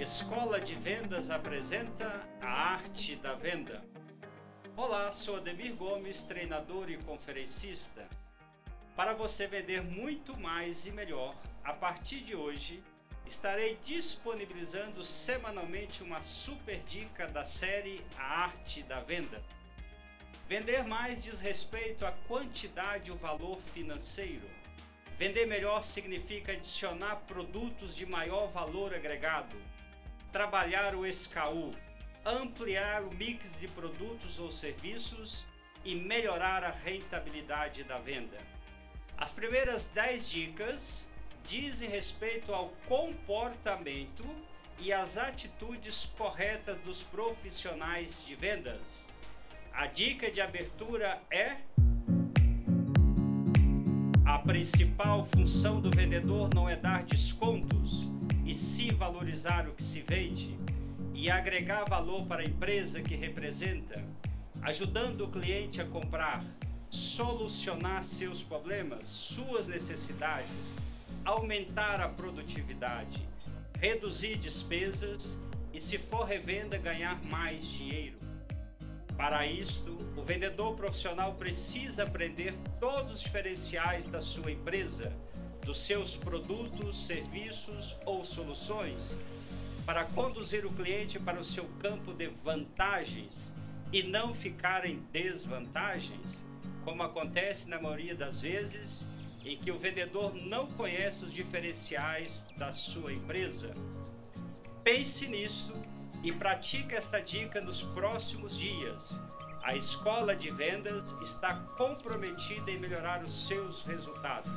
Escola de Vendas apresenta a arte da venda. Olá, sou Ademir Gomes, treinador e conferencista. Para você vender muito mais e melhor, a partir de hoje estarei disponibilizando semanalmente uma super dica da série A Arte da Venda. Vender mais diz respeito à quantidade e o valor financeiro. Vender melhor significa adicionar produtos de maior valor agregado, trabalhar o SKU, ampliar o mix de produtos ou serviços e melhorar a rentabilidade da venda. As primeiras 10 dicas dizem respeito ao comportamento e às atitudes corretas dos profissionais de vendas. A dica de abertura é a principal função do vendedor não é dar descontos, e sim valorizar o que se vende e agregar valor para a empresa que representa, ajudando o cliente a comprar, solucionar seus problemas, suas necessidades, aumentar a produtividade, reduzir despesas e, se for revenda, ganhar mais dinheiro. Para isto, o vendedor profissional precisa aprender todos os diferenciais da sua empresa, dos seus produtos, serviços ou soluções, para conduzir o cliente para o seu campo de vantagens e não ficar em desvantagens, como acontece na maioria das vezes em que o vendedor não conhece os diferenciais da sua empresa. Pense nisso e pratique esta dica nos próximos dias. A escola de vendas está comprometida em melhorar os seus resultados.